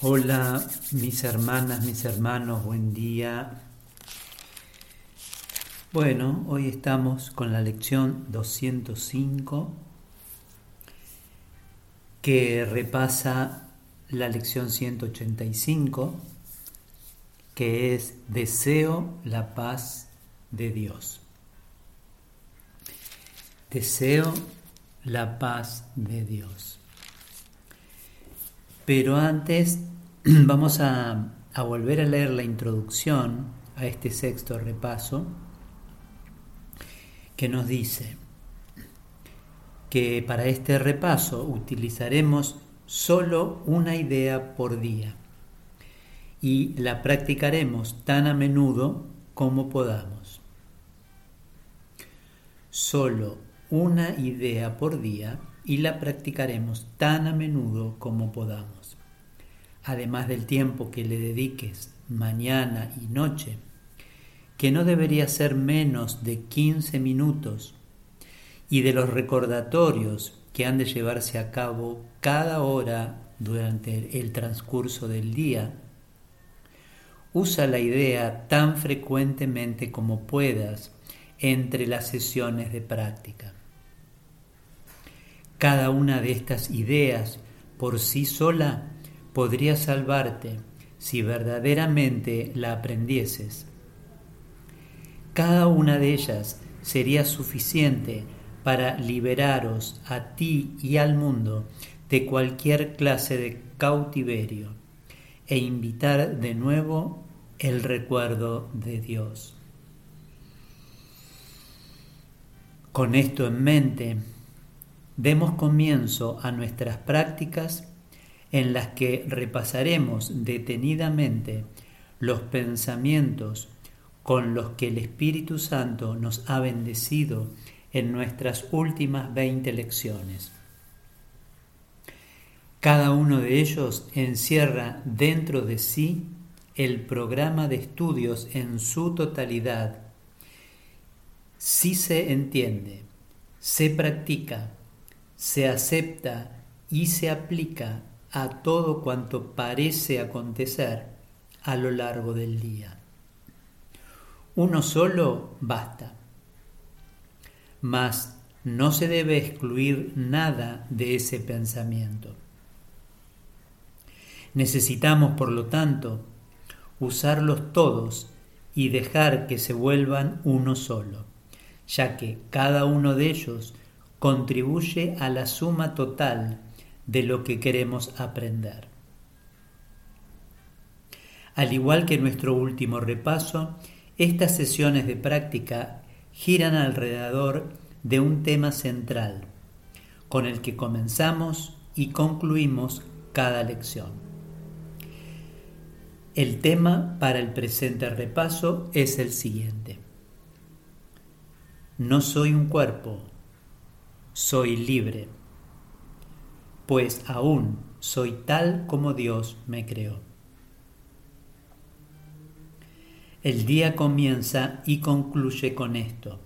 Hola mis hermanas, mis hermanos, buen día. Bueno, hoy estamos con la lección 205 que repasa la lección 185 que es Deseo la paz de Dios. Deseo la paz de Dios. Pero antes vamos a, volver a leer la introducción a este sexto repaso que nos dice que para este repaso utilizaremos solo una idea por día y la practicaremos tan a menudo como podamos. Solo una idea por día y la practicaremos tan a menudo como podamos. Además del tiempo que le dediques mañana y noche, que no debería ser menos de 15 minutos, y de los recordatorios que han de llevarse a cabo cada hora durante el transcurso del día, usa la idea tan frecuentemente como puedas entre las sesiones de práctica. Cada una de estas ideas por sí sola podría salvarte si verdaderamente la aprendieses. Cada una de ellas sería suficiente para liberaros a ti y al mundo de cualquier clase de cautiverio e invitar de nuevo el recuerdo de Dios. Con esto en mente, demos comienzo a nuestras prácticas en las que repasaremos detenidamente los pensamientos con los que el Espíritu Santo nos ha bendecido en nuestras últimas 20 lecciones. Cada uno de ellos encierra dentro de sí el programa de estudios en su totalidad. Si se entiende, se practica, se acepta y se aplica a todo cuanto parece acontecer a lo largo del día. Uno solo basta, mas no se debe excluir nada de ese pensamiento. Necesitamos, por lo tanto, usarlos todos y dejar que se vuelvan uno solo, ya que cada uno de ellos contribuye a la suma total de lo que queremos aprender. Al igual que nuestro último repaso, estas sesiones de práctica giran alrededor de un tema central, con el que comenzamos y concluimos cada lección. El tema para el presente repaso es el siguiente. No soy un cuerpo, soy libre, pues aún soy tal como Dios me creó. El día comienza y concluye con esto.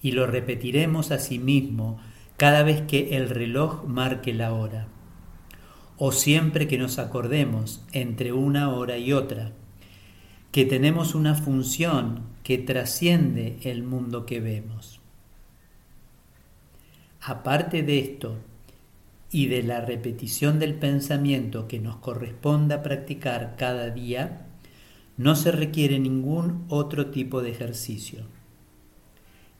Y lo repetiremos a sí mismo cada vez que el reloj marque la hora, o siempre que nos acordemos entre una hora y otra, que tenemos una función que trasciende el mundo que vemos. Aparte de esto y de la repetición del pensamiento que nos corresponda practicar cada día, no se requiere ningún otro tipo de ejercicio,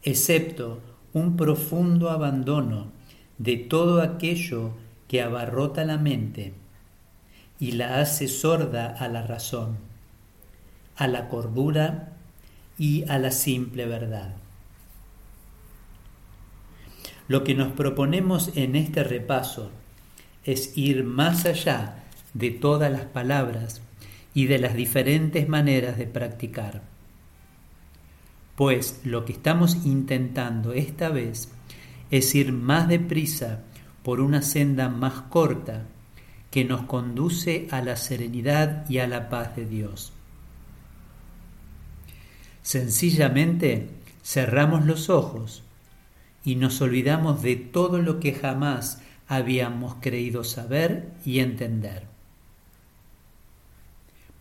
excepto un profundo abandono de todo aquello que abarrota la mente y la hace sorda a la razón, a la cordura y a la simple verdad. Lo que nos proponemos en este repaso es ir más allá de todas las palabras y de las diferentes maneras de practicar. Pues lo que estamos intentando esta vez es ir más deprisa por una senda más corta que nos conduce a la serenidad y a la paz de Dios. Sencillamente cerramos los ojos y nos olvidamos de todo lo que jamás habíamos creído saber y entender.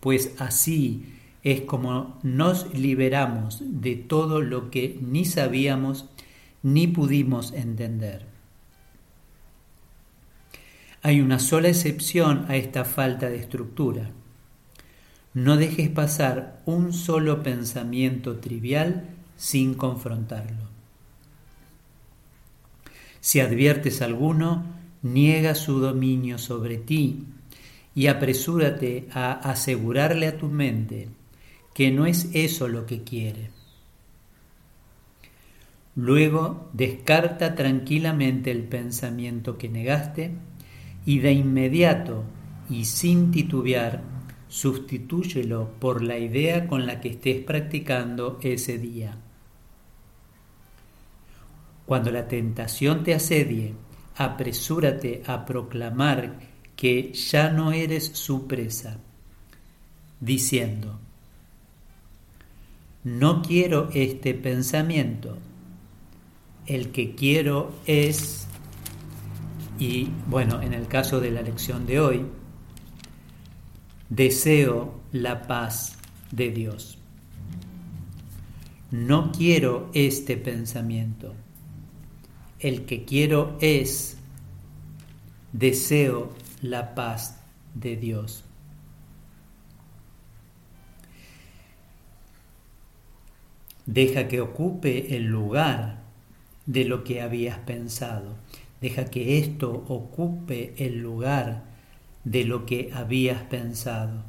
Pues así es como nos liberamos de todo lo que ni sabíamos ni pudimos entender. Hay una sola excepción a esta falta de estructura. No dejes pasar un solo pensamiento trivial sin confrontarlo. Si adviertes alguno, niega su dominio sobre ti y apresúrate a asegurarle a tu mente que no es eso lo que quiere. Luego descarta tranquilamente el pensamiento que negaste y de inmediato y sin titubear, sustitúyelo por la idea con la que estés practicando ese día. Cuando la tentación te asedie, apresúrate a proclamar que ya no eres su presa, diciendo, no quiero este pensamiento, el que quiero es y bueno, en el caso de la lección de hoy, deseo la paz de Dios. No quiero este pensamiento. El que quiero es, deseo la paz de Dios. Deja que ocupe el lugar de lo que habías pensado. Deja que esto ocupe el lugar de lo que habías pensado.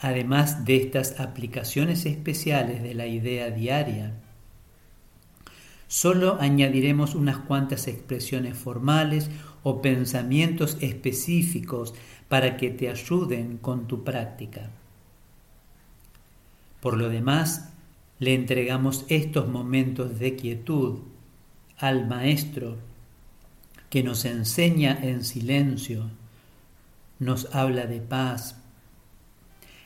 Además de estas aplicaciones especiales de la idea diaria, solo añadiremos unas cuantas expresiones formales o pensamientos específicos para que te ayuden con tu práctica. Por lo demás, le entregamos estos momentos de quietud al Maestro que nos enseña en silencio, nos habla de paz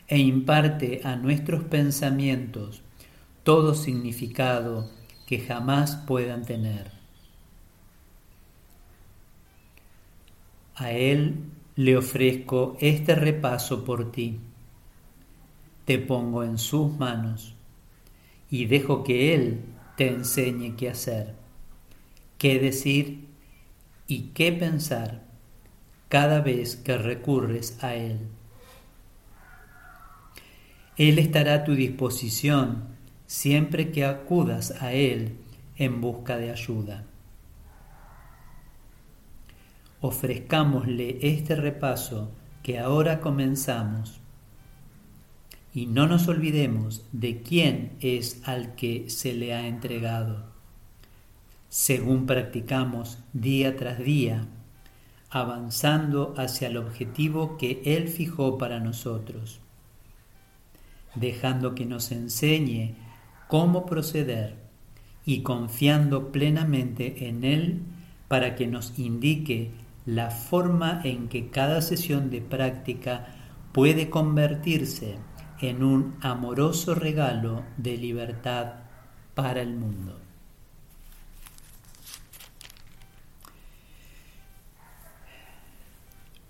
e imparte a nuestros pensamientos todo significado que jamás puedan tener. A Él le ofrezco este repaso por ti. Te pongo en sus manos y dejo que Él te enseñe qué hacer qué decir y qué pensar cada vez que recurres a Él. Él estará a tu disposición siempre que acudas a Él en busca de ayuda. Ofrezcámosle este repaso que ahora comenzamos. Y no nos olvidemos de quién es al que se le ha entregado. Según practicamos día tras día, avanzando hacia el objetivo que Él fijó para nosotros, dejando que nos enseñe cómo proceder y confiando plenamente en Él para que nos indique la forma en que cada sesión de práctica puede convertirse en un amoroso regalo de libertad para el mundo.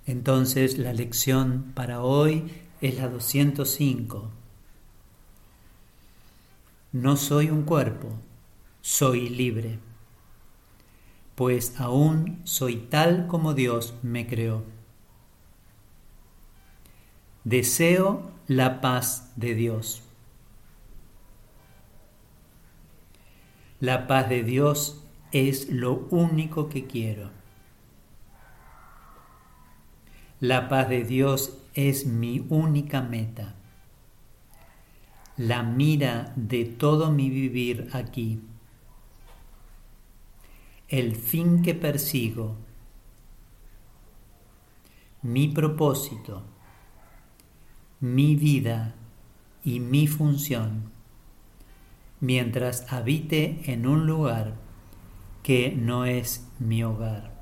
Entonces la lección para hoy es la 205. No soy un cuerpo, soy libre, pues aún soy tal como Dios me creó. Deseo la paz de Dios. La paz de Dios es lo único que quiero. La paz de Dios es mi única meta, la mira de todo mi vivir aquí, el fin que persigo, mi propósito, mi vida y mi función, mientras habite en un lugar que no es mi hogar.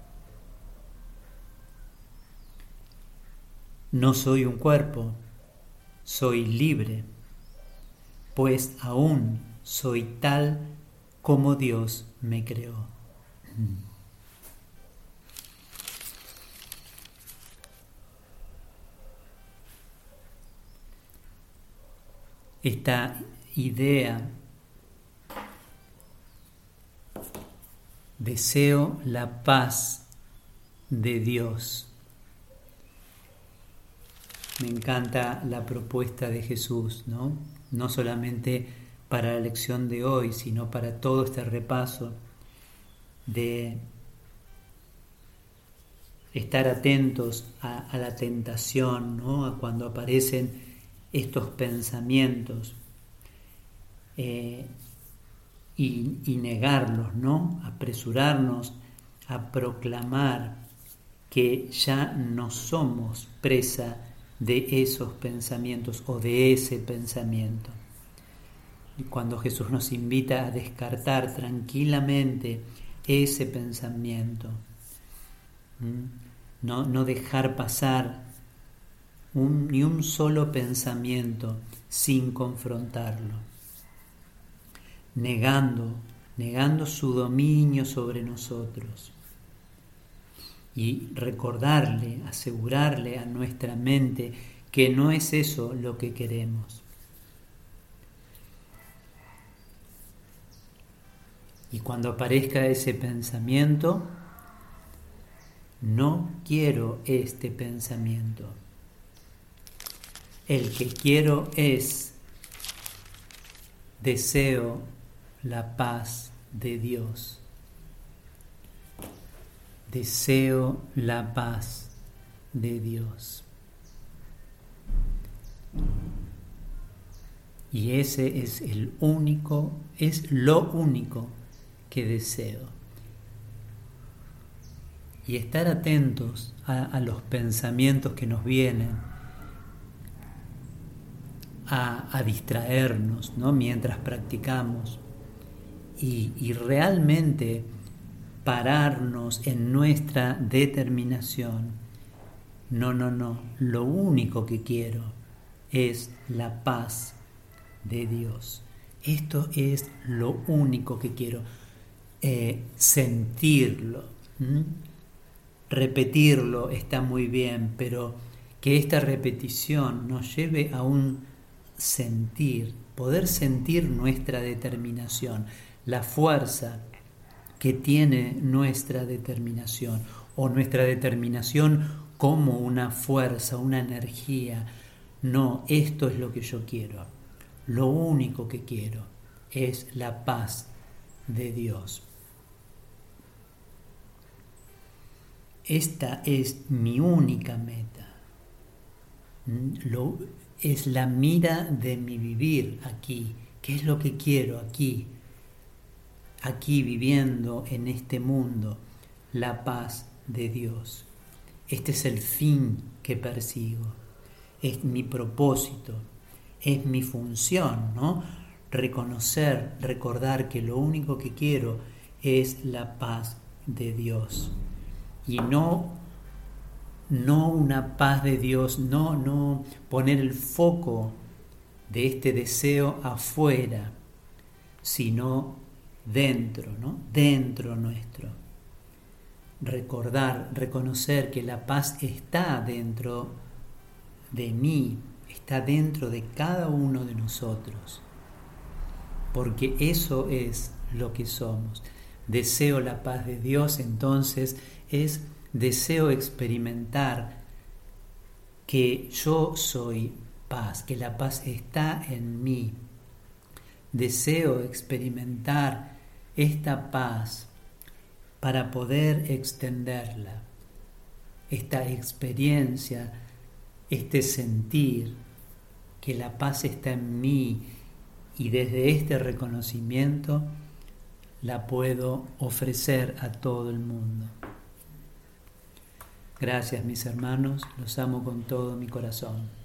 No soy un cuerpo, soy libre, pues aún soy tal como Dios me creó. Esta idea, deseo la paz de Dios. Me encanta la propuesta de Jesús, ¿no? No solamente para la lección de hoy, sino para todo este repaso de estar atentos a, la tentación, ¿no? a cuando aparecen estos pensamientos eh, y, y, negarlos, ¿no? apresurarnos a proclamar que ya no somos presa de esos pensamientos o de ese pensamiento. Y cuando Jesús nos invita a descartar tranquilamente ese pensamiento, no, no dejar pasar ni un solo pensamiento sin confrontarlo, negando, negando su dominio sobre nosotros. Y recordarle, asegurarle a nuestra mente que no es eso lo que queremos. Y cuando aparezca ese pensamiento, no quiero este pensamiento. El que quiero es, deseo la paz de Dios. Deseo la paz de Dios. Y ese es el único, es lo único que deseo y estar atentos a, los pensamientos que nos vienen, a, distraernos ¿no? mientras practicamos y, y realmente pararnos en nuestra determinación. No, no, no, lo único que quiero es la paz de Dios. Esto es lo único que quiero, eh, sentirlo repetirlo está muy bien, pero que esta repetición nos lleve a un sentir, poder sentir nuestra determinación, la fuerza que tiene nuestra determinación o nuestra determinación como una fuerza, una energía. No, esto es lo que yo quiero. Lo único que quiero es la paz de Dios. esta es mi única meta. Lo, es la mira de mi vivir aquí. ¿Qué es lo que quiero aquí? Aquí viviendo en este mundo, la paz de Dios. Este es el fin que persigo. Es mi propósito. Es mi función, ¿no? Reconocer, recordar que lo único que quiero es la paz de Dios y no, no una paz de Dios, no, no poner el foco de este deseo afuera, sino dentro, ¿no? Dentro nuestro. Recordar, reconocer que la paz está dentro de mí, está dentro de cada uno de nosotros, porque eso es lo que somos. Deseo la paz de Dios, entonces es deseo experimentar que yo soy paz, que la paz está en mí. Deseo experimentar esta paz para poder extenderla, esta experiencia, este sentir que la paz está en mí y desde este reconocimiento la puedo ofrecer a todo el mundo. Gracias mis hermanos, los amo con todo mi corazón.